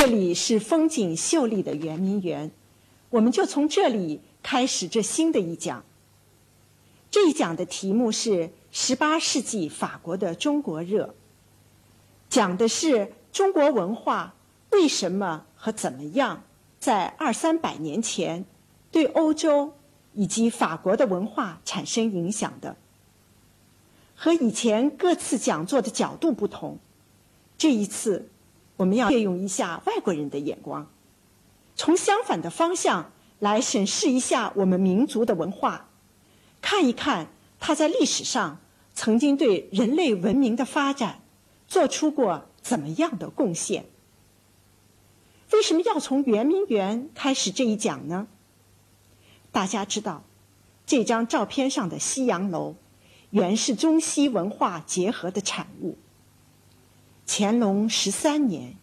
这里是风景秀丽的圆明园，我们就从这里开始这新的一讲。这一讲的题目是“十八世纪法国的中国热”，讲的是中国文化为什么和怎么样在二三百年前对欧洲以及法国的文化产生影响的。和以前各次讲座的角度不同，这一次。我们要借用一下外国人的眼光，从相反的方向来审视一下我们民族的文化，看一看它在历史上曾经对人类文明的发展做出过怎么样的贡献。为什么要从圆明园开始这一讲呢？大家知道，这张照片上的西洋楼原是中西文化结合的产物。乾隆十三年，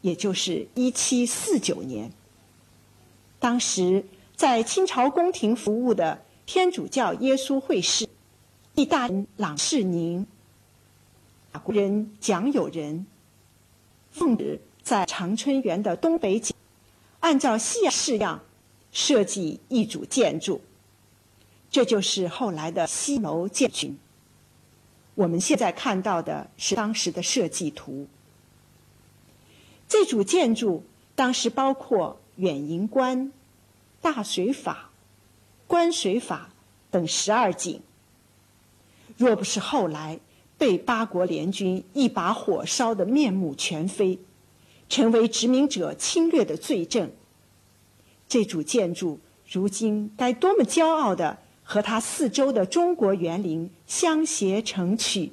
也就是一七四九年，当时在清朝宫廷服务的天主教耶稣会士意大利朗世宁、法国人蒋友仁，奉旨在长春园的东北角，按照西洋式样设计一组建筑，这就是后来的西楼建群。我们现在看到的是当时的设计图。这组建筑当时包括远迎关、大水法、观水法等十二景。若不是后来被八国联军一把火烧得面目全非，成为殖民者侵略的罪证，这组建筑如今该多么骄傲的！和它四周的中国园林相携成曲，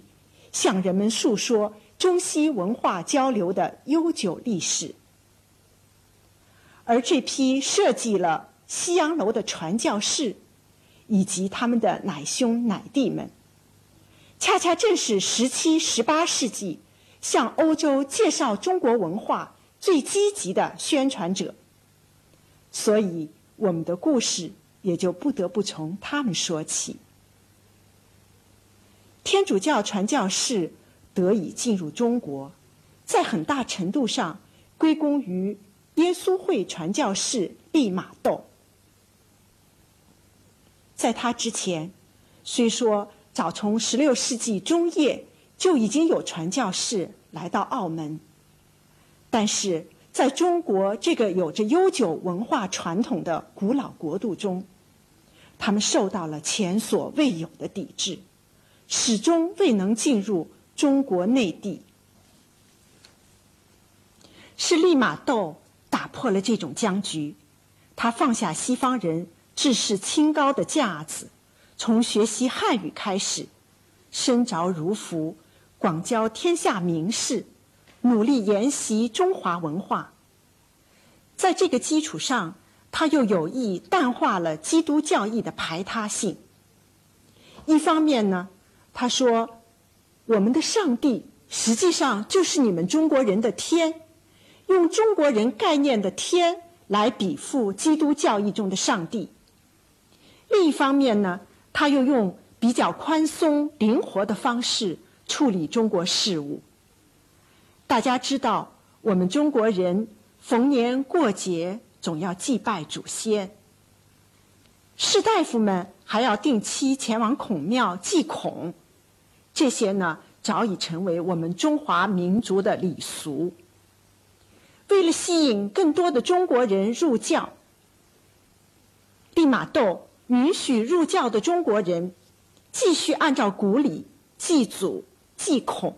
向人们诉说中西文化交流的悠久历史。而这批设计了西洋楼的传教士，以及他们的奶兄奶弟们，恰恰正是十七、十八世纪向欧洲介绍中国文化最积极的宣传者。所以，我们的故事。也就不得不从他们说起。天主教传教士得以进入中国，在很大程度上归功于耶稣会传教士利玛窦。在他之前，虽说早从十六世纪中叶就已经有传教士来到澳门，但是在中国这个有着悠久文化传统的古老国度中，他们受到了前所未有的抵制，始终未能进入中国内地。是利玛窦打破了这种僵局，他放下西方人志士清高的架子，从学习汉语开始，身着儒服，广交天下名士，努力研习中华文化。在这个基础上。他又有意淡化了基督教义的排他性。一方面呢，他说：“我们的上帝实际上就是你们中国人的天，用中国人概念的天来比附基督教义中的上帝。”另一方面呢，他又用比较宽松灵活的方式处理中国事务。大家知道，我们中国人逢年过节。总要祭拜祖先，士大夫们还要定期前往孔庙祭孔，这些呢早已成为我们中华民族的礼俗。为了吸引更多的中国人入教，利玛窦允许入教的中国人继续按照古礼祭祖祭孔，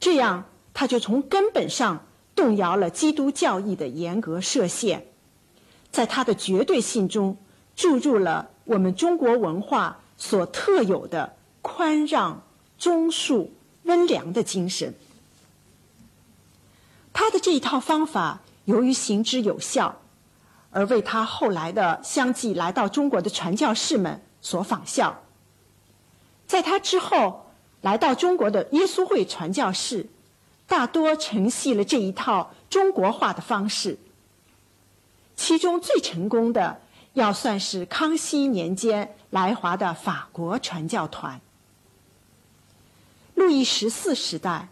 这样他就从根本上。动摇了基督教义的严格设限，在他的绝对性中注入了我们中国文化所特有的宽让、忠恕、温良的精神。他的这一套方法由于行之有效，而为他后来的相继来到中国的传教士们所仿效。在他之后来到中国的耶稣会传教士。大多承袭了这一套中国化的方式。其中最成功的，要算是康熙年间来华的法国传教团。路易十四时代，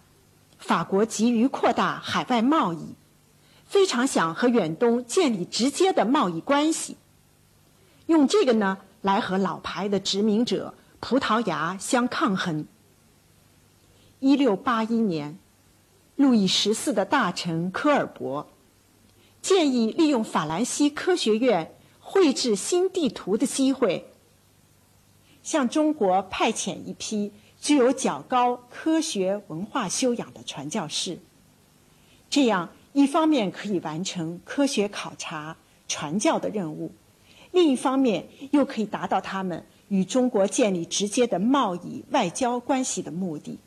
法国急于扩大海外贸易，非常想和远东建立直接的贸易关系，用这个呢来和老牌的殖民者葡萄牙相抗衡。一六八一年，路易十四的大臣科尔伯建议利用法兰西科学院绘制新地图的机会，向中国派遣一批具有较高科学文化修养的传教士，这样。一方面可以完成科学考察、传教的任务，另一方面又可以达到他们与中国建立直接的贸易外交关系的目的。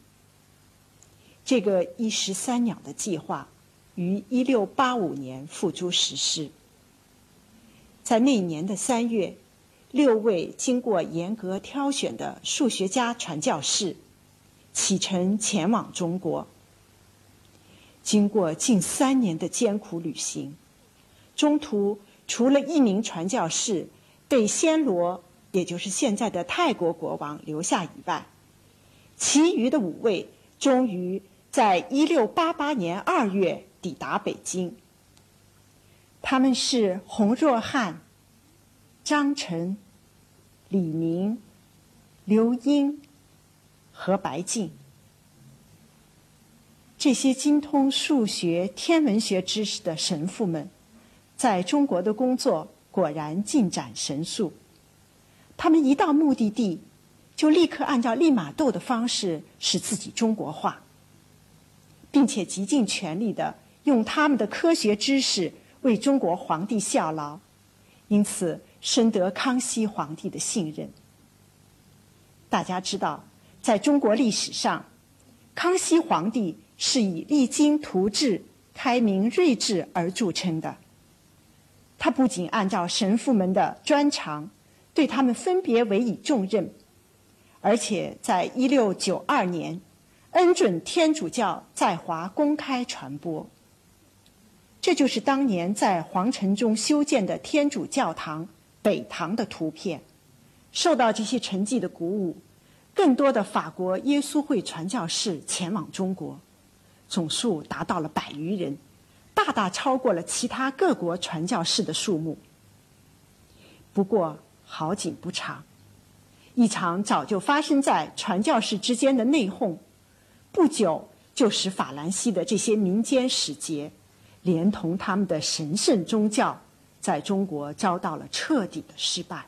这个一石三鸟的计划于1685年付诸实施。在那一年的三月，六位经过严格挑选的数学家传教士启程前往中国。经过近三年的艰苦旅行，中途除了一名传教士被暹罗，也就是现在的泰国国王留下以外，其余的五位终于在1688年2月抵达北京。他们是洪若汉、张晨、李明、刘英和白静。这些精通数学、天文学知识的神父们，在中国的工作果然进展神速。他们一到目的地，就立刻按照利玛窦的方式使自己中国化，并且极尽全力的用他们的科学知识为中国皇帝效劳，因此深得康熙皇帝的信任。大家知道，在中国历史上，康熙皇帝。是以励精图治、开明睿智而著称的。他不仅按照神父们的专长，对他们分别委以重任，而且在一六九二年，恩准天主教在华公开传播。这就是当年在皇城中修建的天主教堂北堂的图片。受到这些成绩的鼓舞，更多的法国耶稣会传教士前往中国。总数达到了百余人，大大超过了其他各国传教士的数目。不过好景不长，一场早就发生在传教士之间的内讧，不久就使法兰西的这些民间使节，连同他们的神圣宗教，在中国遭到了彻底的失败。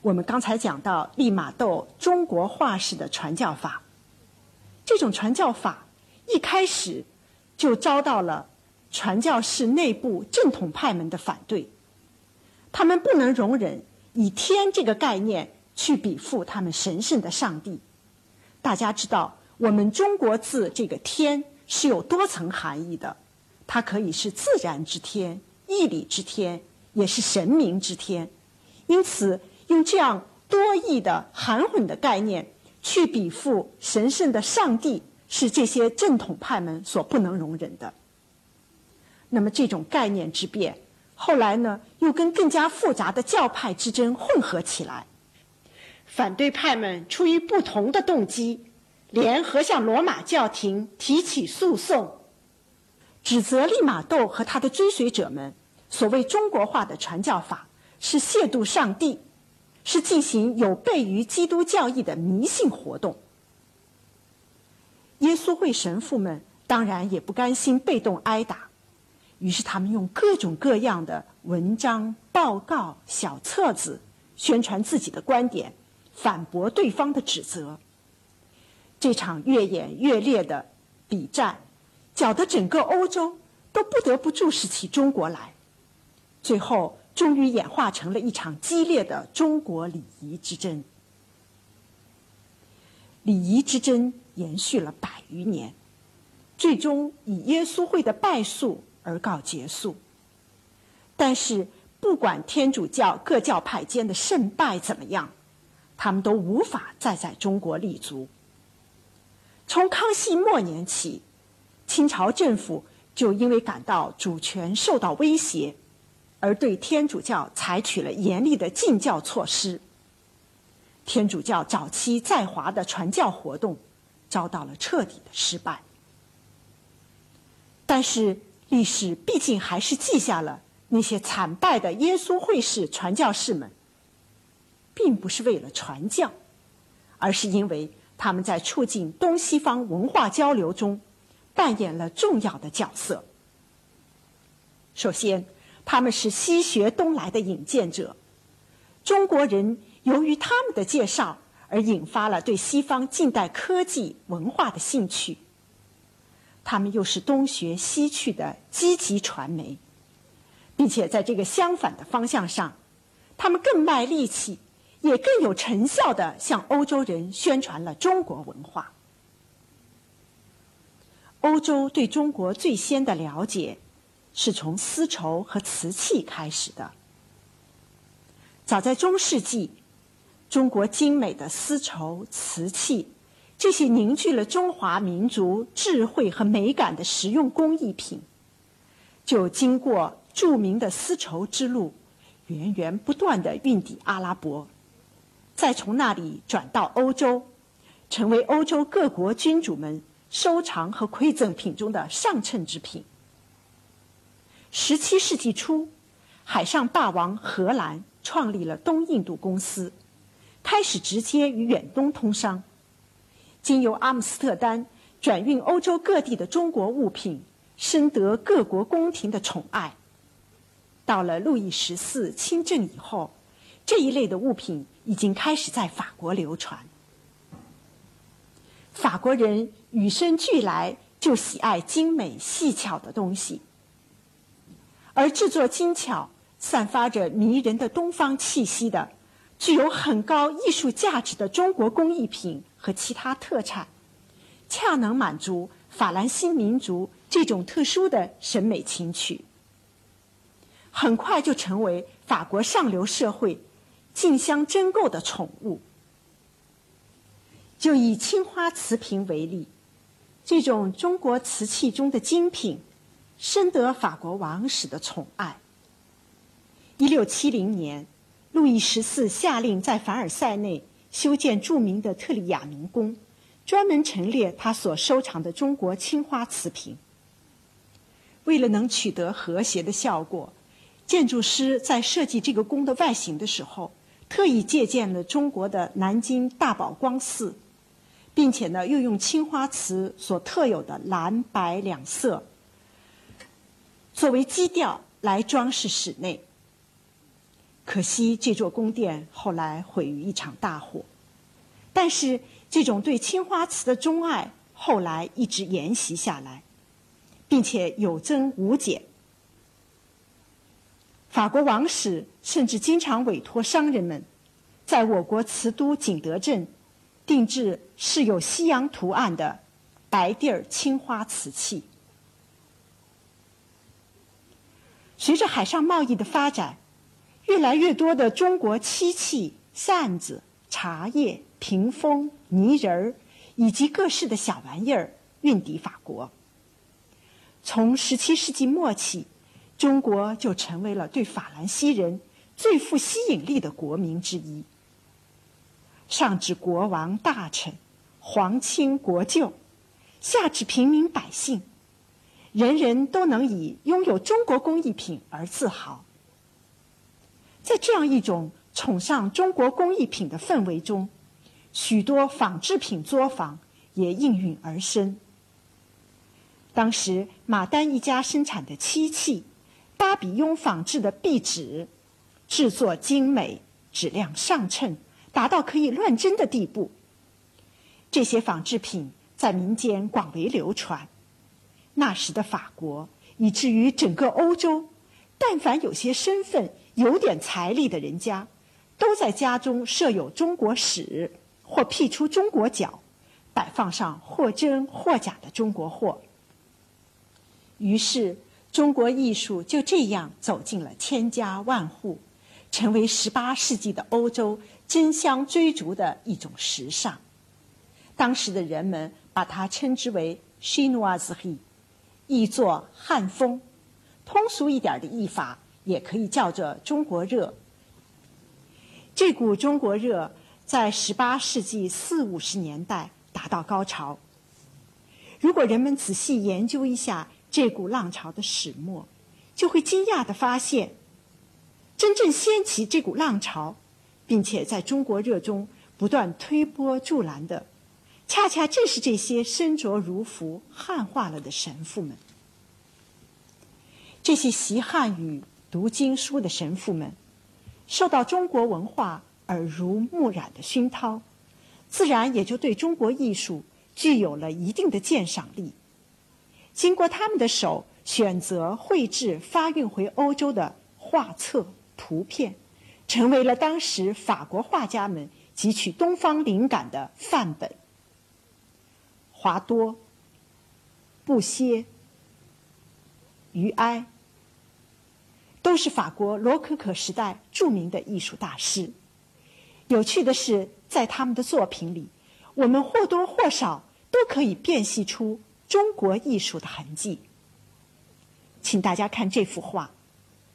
我们刚才讲到利玛窦中国化式的传教法。这种传教法一开始就遭到了传教士内部正统派们的反对，他们不能容忍以“天”这个概念去比附他们神圣的上帝。大家知道，我们中国字这个“天”是有多层含义的，它可以是自然之天、义理之天，也是神明之天。因此，用这样多义的含混的概念。去比附神圣的上帝是这些正统派们所不能容忍的。那么这种概念之变，后来呢又跟更加复杂的教派之争混合起来。反对派们出于不同的动机，联合向罗马教廷提起诉讼，指责利玛窦和他的追随者们所谓中国化的传教法是亵渎上帝。是进行有悖于基督教义的迷信活动。耶稣会神父们当然也不甘心被动挨打，于是他们用各种各样的文章、报告、小册子宣传自己的观点，反驳对方的指责。这场越演越烈的比战，搅得整个欧洲都不得不注视起中国来。最后。终于演化成了一场激烈的中国礼仪之争。礼仪之争延续了百余年，最终以耶稣会的败诉而告结束。但是，不管天主教各教派间的胜败怎么样，他们都无法再在中国立足。从康熙末年起，清朝政府就因为感到主权受到威胁。而对天主教采取了严厉的禁教措施。天主教早期在华的传教活动遭到了彻底的失败。但是历史毕竟还是记下了那些惨败的耶稣会士传教士们，并不是为了传教，而是因为他们在促进东西方文化交流中扮演了重要的角色。首先，他们是西学东来的引荐者，中国人由于他们的介绍而引发了对西方近代科技文化的兴趣。他们又是东学西去的积极传媒，并且在这个相反的方向上，他们更卖力气，也更有成效的向欧洲人宣传了中国文化。欧洲对中国最先的了解，是从丝绸和瓷器开始的。早在中世纪，中国精美的丝绸、瓷器。这些凝聚了中华民族智慧和美感的实用工艺品，就经过著名的丝绸之路，源源不断的运抵阿拉伯，再从那里转到欧洲，成为欧洲各国君主们收藏和馈赠品中的上乘之品。十七世纪初，海上霸王荷兰创立了东印度公司，开始直接与远东通商。经由阿姆斯特丹转运欧洲各地的中国物品，深得各国宫廷的宠爱。到了路易十四亲政以后，这一类的物品已经开始在法国流传。法国人与生俱来就喜爱精美细巧的东西，而制作精巧、散发着迷人的东方气息的。具有很高艺术价值的中国工艺品和其他特产，恰能满足法兰西民族这种特殊的审美情趣。很快就成为法国上流社会竞相争购的宠物。就以青花瓷瓶为例，这种中国瓷器中的精品，深得法国王室的宠爱。一六七零年。路易十四下令在凡尔赛内修建著名的特里亚农宫，专门陈列他所收藏的中国青花瓷瓶。为了能取得和谐的效果，建筑师在设计这个宫的外形的时候，特意借鉴了中国的南京大宝光寺，并且呢，又用青花瓷所特有的蓝白两色作为基调来装饰室内。可惜这座宫殿后来毁于一场大火，但是这种对青花瓷的钟爱后来一直沿袭下来，并且有增无减。法国王室甚至经常委托商人们，在我国瓷都景德镇定制饰有西洋图案的白地儿青花瓷器。随着海上贸易的发展。越来越多的中国漆器、扇子、茶叶、屏风、泥人儿，以及各式的小玩意儿运抵法国。从17世纪末起，中国就成为了对法兰西人最富吸引力的国民之一。上至国王大臣、皇亲国舅，下至平民百姓，人人都能以拥有中国工艺品而自豪。在这样一种崇尚中国工艺品的氛围中，许多仿制品作坊也应运而生。当时马丹一家生产的漆器，巴比雍仿制的壁纸，制作精美，质量上乘，达到可以乱真的地步。这些仿制品在民间广为流传。那时的法国，以至于整个欧洲，但凡有些身份。有点财力的人家，都在家中设有中国史，或辟出中国角，摆放上或真或假的中国货。于是，中国艺术就这样走进了千家万户，成为十八世纪的欧洲争相追逐的一种时尚。当时的人们把它称之为 “Chinoiserie”，译作“汉风”。通俗一点的译法。也可以叫做中国热。这股中国热在十八世纪四五十年代达到高潮。如果人们仔细研究一下这股浪潮的始末，就会惊讶地发现，真正掀起这股浪潮，并且在中国热中不断推波助澜的，恰恰正是这些身着儒服、汉化了的神父们。这些习汉语、读经书的神父们，受到中国文化耳濡目染的熏陶，自然也就对中国艺术具有了一定的鉴赏力。经过他们的手选择绘制发运回欧洲的画册、图片，成为了当时法国画家们汲取东方灵感的范本。华多、布歇、于埃，都是法国罗可可时代著名的艺术大师。有趣的是，在他们的作品里，我们或多或少都可以辨析出。中国艺术的痕迹，请大家看这幅画，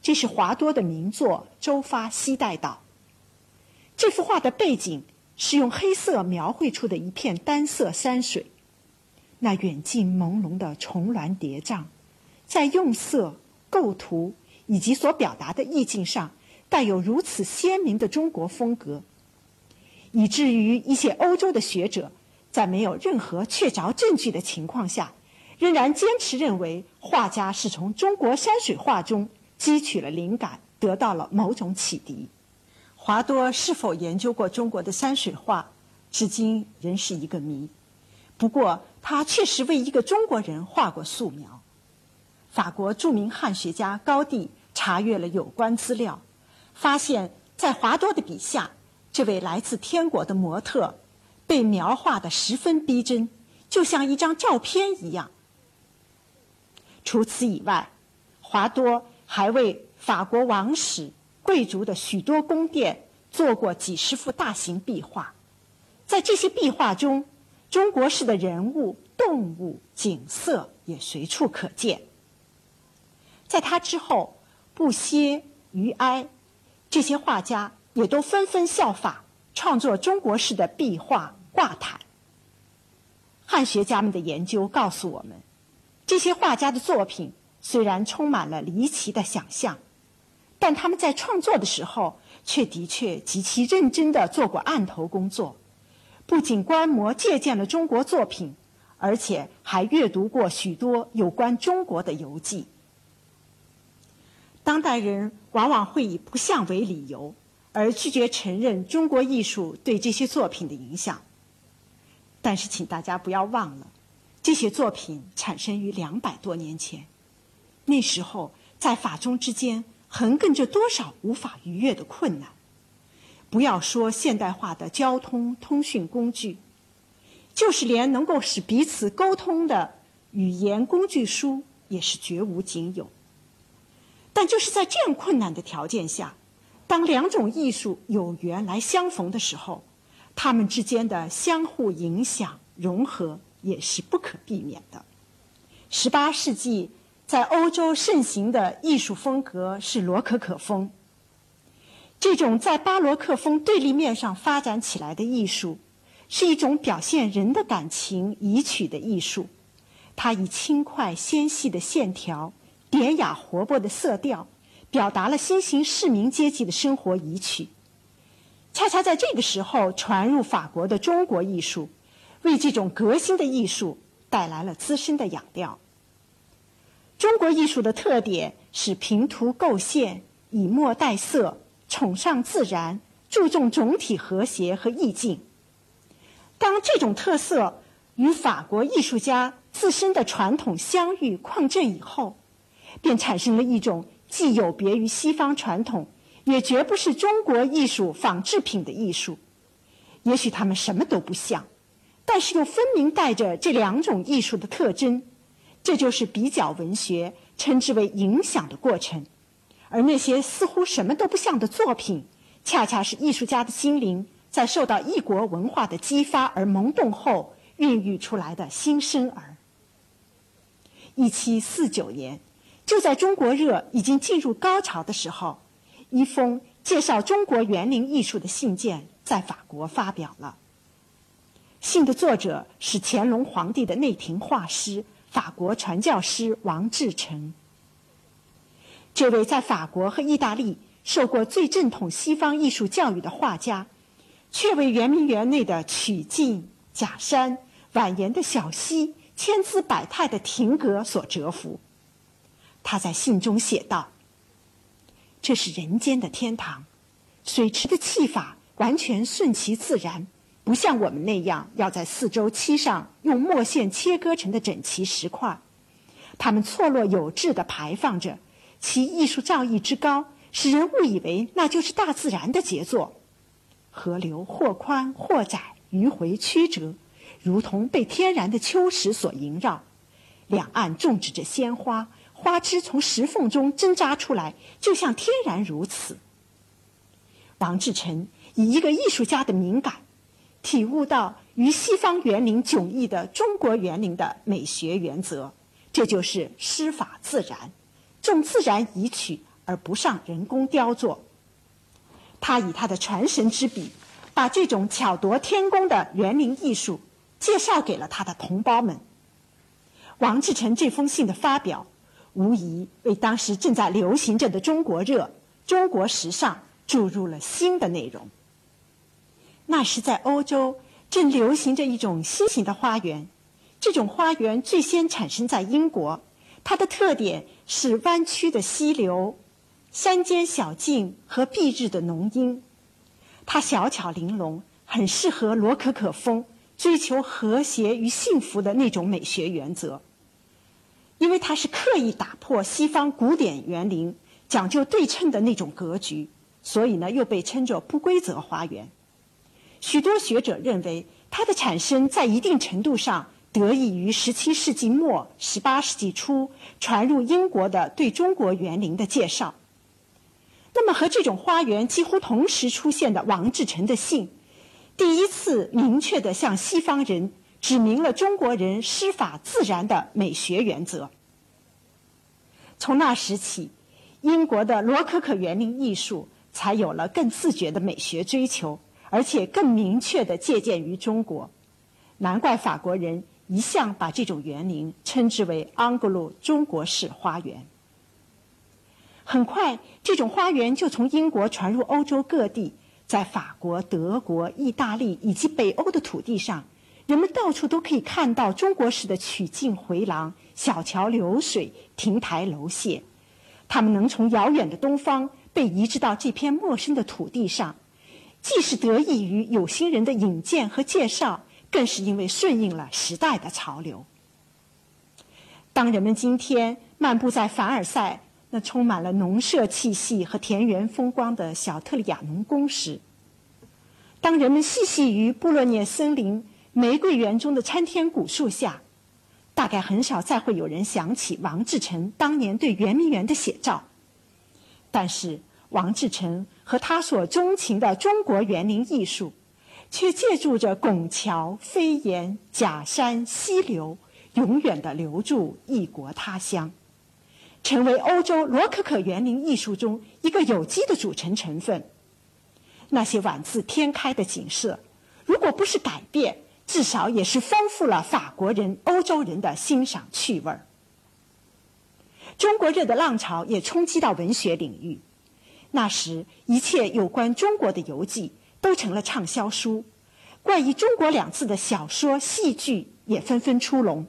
这是华多的名作《周发西带岛》。这幅画的背景是用黑色描绘出的一片单色山水，那远近朦胧的重峦叠嶂，在用色、构图以及所表达的意境上，带有如此鲜明的中国风格，以至于一些欧洲的学者。在没有任何确凿证据的情况下，仍然坚持认为画家是从中国山水画中汲取了灵感，得到了某种启迪。华多是否研究过中国的山水画，至今仍是一个谜。不过，他确实为一个中国人画过素描。法国著名汉学家高第查阅了有关资料，发现，在华多的笔下，这位来自天国的模特。被描画的十分逼真，就像一张照片一样。除此以外，华多还为法国王室、贵族的许多宫殿做过几十幅大型壁画，在这些壁画中，中国式的人物、动物、景色也随处可见。在他之后，布歇、余埃这些画家也都纷纷效法，创作中国式的壁画。挂毯，汉学家们的研究告诉我们，这些画家的作品虽然充满了离奇的想象，但他们在创作的时候却的确极其认真的做过案头工作，不仅观摩借鉴了中国作品，而且还阅读过许多有关中国的游记。当代人往往会以不像为理由，而拒绝承认中国艺术对这些作品的影响。但是，请大家不要忘了，这些作品产生于两百多年前。那时候，在法中之间横亘着多少无法逾越的困难？不要说现代化的交通通讯工具，就是连能够使彼此沟通的语言工具书，也是绝无仅有。但就是在这样困难的条件下，当两种艺术有缘来相逢的时候。他们之间的相互影响、融合也是不可避免的。十八世纪在欧洲盛行的艺术风格是罗可可风。这种在巴洛克风对立面上发展起来的艺术，是一种表现人的感情、遗曲的艺术。它以轻快纤细的线条、典雅活泼的色调，表达了新型市民阶级的生活遗曲。恰恰在这个时候传入法国的中国艺术，为这种革新的艺术带来了资深的养料。中国艺术的特点是平涂构线、以墨带色、崇尚自然、注重总体和谐和意境。当这种特色与法国艺术家自身的传统相遇况振以后，便产生了一种既有别于西方传统。也绝不是中国艺术仿制品的艺术，也许他们什么都不像，但是又分明带着这两种艺术的特征，这就是比较文学称之为影响的过程。而那些似乎什么都不像的作品，恰恰是艺术家的心灵在受到异国文化的激发而萌动后孕育出来的新生儿。一七四九年，就在中国热已经进入高潮的时候。一封介绍中国园林艺术的信件在法国发表了。信的作者是乾隆皇帝的内廷画师法国传教师王志成。这位在法国和意大利受过最正统西方艺术教育的画家，却为圆明园内的曲径、假山、蜿蜒的小溪、千姿百态的亭阁所折服。他在信中写道：“这是人间的天堂，水池的砌法完全顺其自然，不像我们那样要在四周漆上用墨线切割成的整齐石块，它们错落有致地排放着。”其艺术造诣之高，使人误以为那就是大自然的杰作。河流或宽或窄，迂回曲折，如同被天然的秋石所萦绕。两岸种植着鲜花，花枝从石缝中挣扎出来，就像天然如此。王志成以一个艺术家的敏感，体悟到与西方园林迥异的中国园林的美学原则，这就是师法自然。重自然遗取而不上人工雕琢。他以他的传神之笔，把这种巧夺天工的园林艺术介绍给了他的同胞们。王志成这封信的发表，无疑为当时正在流行着的中国热、中国时尚注入了新的内容。那时在欧洲正流行着一种新型的花园，这种花园最先产生在英国，它的特点。是弯曲的溪流、山间小径和蔽日的浓荫。它小巧玲珑，很适合罗可可风追求和谐与幸福的那种美学原则。因为它是刻意打破西方古典园林讲究对称的那种格局，所以呢，又被称作不规则花园。许多学者认为，它的产生在一定程度上。得益于17世纪末、18世纪初传入英国的对中国园林的介绍。那么，和这种花园几乎同时出现的王志成的信，第一次明确地向西方人指明了中国人师法自然的美学原则。从那时起，英国的罗可可园林艺术才有了更自觉的美学追求，而且更明确地借鉴于中国。难怪法国人。一向把这种园林称之为安格鲁中国式花园。很快，这种花园就从英国传入欧洲各地，在法国、德国、意大利以及北欧的土地上，人们到处都可以看到中国式的曲径回廊、小桥流水、亭台楼榭。他们能从遥远的东方被移植到这片陌生的土地上，既是得益于有心人的引荐和介绍。更是因为顺应了时代的潮流。当人们今天漫步在凡尔赛那充满了农舍气息和田园风光的小特里亚农宫时，当人们细细于布洛涅森林玫瑰园中的参天古树下，大概很少再会有人想起王志成当年对圆明园的写照。但是，王志成和他所钟情的中国园林艺术。却借助着拱桥、飞檐、假山、溪流，永远地留住异国他乡，成为欧洲罗可可园林艺术中一个有机的组成成分。那些宛自天开的景色，如果不是改变，至少也是丰富了法国人、欧洲人的欣赏趣味儿。中国热的浪潮也冲击到文学领域，那时一切有关中国的游记。都成了畅销书，关于“中国”两字的小说、戏剧也纷纷出笼。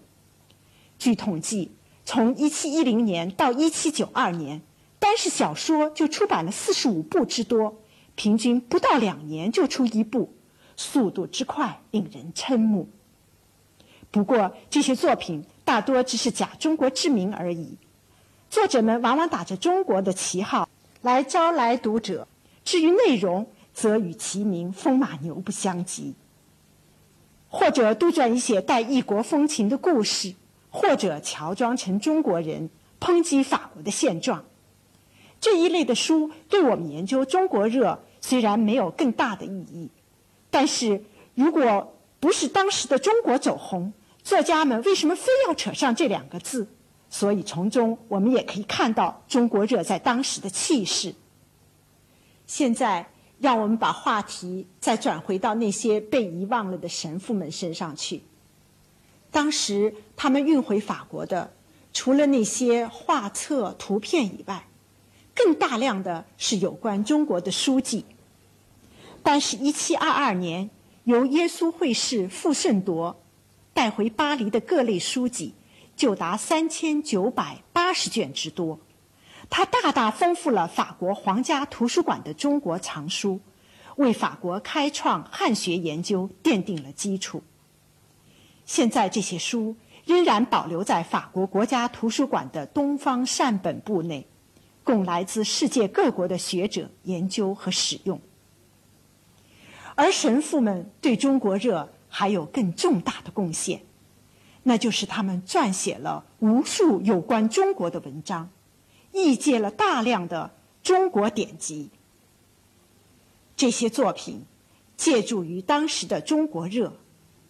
据统计，从1710年到1792年，单是小说就出版了45部之多，平均不到两年就出一部，速度之快令人瞠目。不过，这些作品大多只是假中国之名而已，作者们往往打着中国的旗号来招来读者。至于内容，则与其名风马牛不相及，或者杜撰一些带异国风情的故事，或者乔装成中国人抨击法国的现状。这一类的书对我们研究中国热虽然没有更大的意义，但是如果不是当时的中国走红，作家们为什么非要扯上这两个字？所以从中我们也可以看到中国热在当时的气势。现在。让我们把话题再转回到那些被遗忘了的神父们身上去。当时他们运回法国的，除了那些画册、图片以外，更大量的是有关中国的书籍。但是1722年，由耶稣会士傅圣铎带回巴黎的各类书籍，就达3980卷之多。它大大丰富了法国皇家图书馆的中国藏书，为法国开创汉学研究奠定了基础。现在这些书仍然保留在法国国家图书馆的东方善本部内，供来自世界各国的学者研究和使用。而神父们对中国热还有更重大的贡献，那就是他们撰写了无数有关中国的文章，译介了大量的中国典籍。这些作品借助于当时的中国热。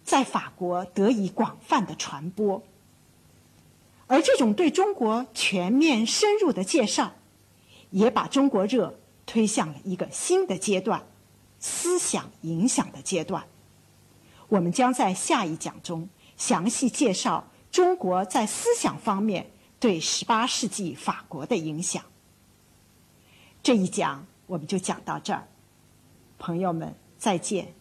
在法国得以广泛的传播，而这种对中国全面深入的介绍，也把中国热推向了一个新的阶段——思想影响的阶段。我们将在下一讲中详细介绍中国在思想方面对十八世纪法国的影响。这一讲我们就讲到这儿朋友们再见。